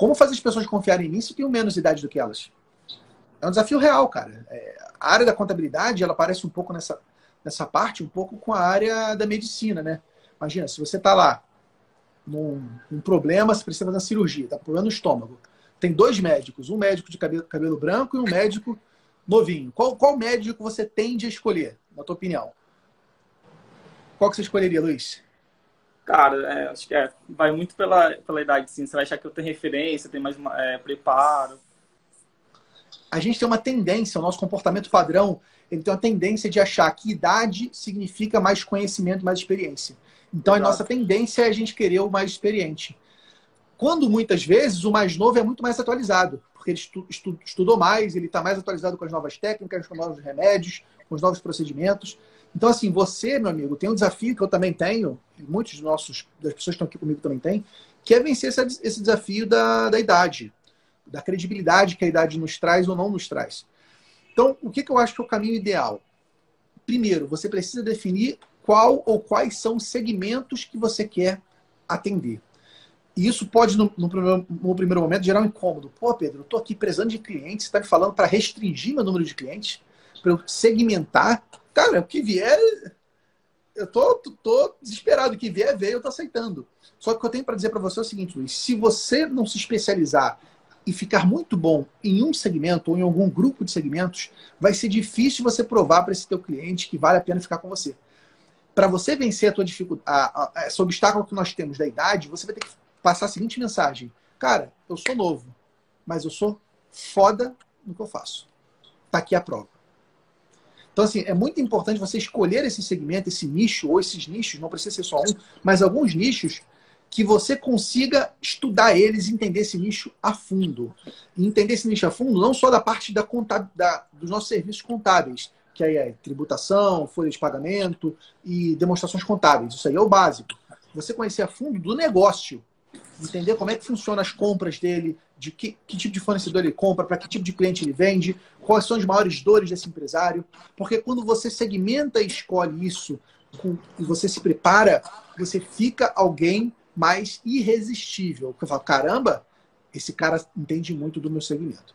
Como fazer as pessoas confiarem nisso que tenham menos idade do que elas? É um desafio real, cara. É, a área da contabilidade, ela parece um pouco nessa, nessa parte, um pouco com a área da medicina, né? Imagina, se você está lá num, num, problema, você precisa fazer uma cirurgia, tá com problema no estômago. Tem dois médicos, um médico de cabelo, cabelo branco e um médico novinho. Qual, qual médico você tende a escolher, na tua opinião? Qual que você escolheria, Luiz? Cara, é, acho que é, vai muito pela, pela idade, sim. Você vai achar que eu tenho referência, tenho mais é, preparo. A gente tem uma tendência, o nosso comportamento padrão, ele tem uma tendência de achar que idade significa mais conhecimento, mais experiência. Então, Exato. a nossa tendência é a gente querer o mais experiente. Quando muitas vezes o mais novo é muito mais atualizado, porque ele estu, estu, estudou mais, ele está mais atualizado com as novas técnicas, com os novos remédios, com os novos procedimentos. Então, assim, você, meu amigo, tem um desafio que eu também tenho, e muitos dos nossos, das pessoas que estão aqui comigo também têm, que é vencer esse, desafio da, da idade, da credibilidade que a idade nos traz ou não nos traz. Então, o que, que eu acho que é o caminho ideal? Primeiro, você precisa definir qual ou quais são os segmentos que você quer atender. E isso pode, no, no, primeiro, no primeiro momento, gerar um incômodo. Pô, Pedro, eu estou aqui precisando de clientes, você está me falando para restringir meu número de clientes, para eu segmentar Cara, o que vier, eu tô, tô desesperado. O que vier, veio, eu tô aceitando. Só que o que eu tenho para dizer para você é o seguinte, Luiz: se você não se especializar e ficar muito bom em um segmento ou em algum grupo de segmentos, vai ser difícil você provar para esse teu cliente que vale a pena ficar com você. Para você vencer a tua dificuldade, esse obstáculo que nós temos da idade, você vai ter que passar a seguinte mensagem: Cara, eu sou novo, mas eu sou foda no que eu faço. Tá aqui a prova. Então, assim, é muito importante você escolher esse segmento, esse nicho, ou esses nichos, não precisa ser só um, mas alguns nichos que você consiga estudar eles entender esse nicho a fundo. E entender esse nicho a fundo não só da parte da da, dos nossos serviços contábeis, que aí é tributação, folha de pagamento e demonstrações contábeis. Isso aí é o básico. Você conhecer a fundo do negócio entender como é que funciona as compras dele, de que, que tipo de fornecedor ele compra, para que tipo de cliente ele vende, quais são as maiores dores desse empresário. Porque quando você segmenta e escolhe isso com, e você se prepara, você fica alguém mais irresistível. Porque eu falo, caramba, esse cara entende muito do meu segmento.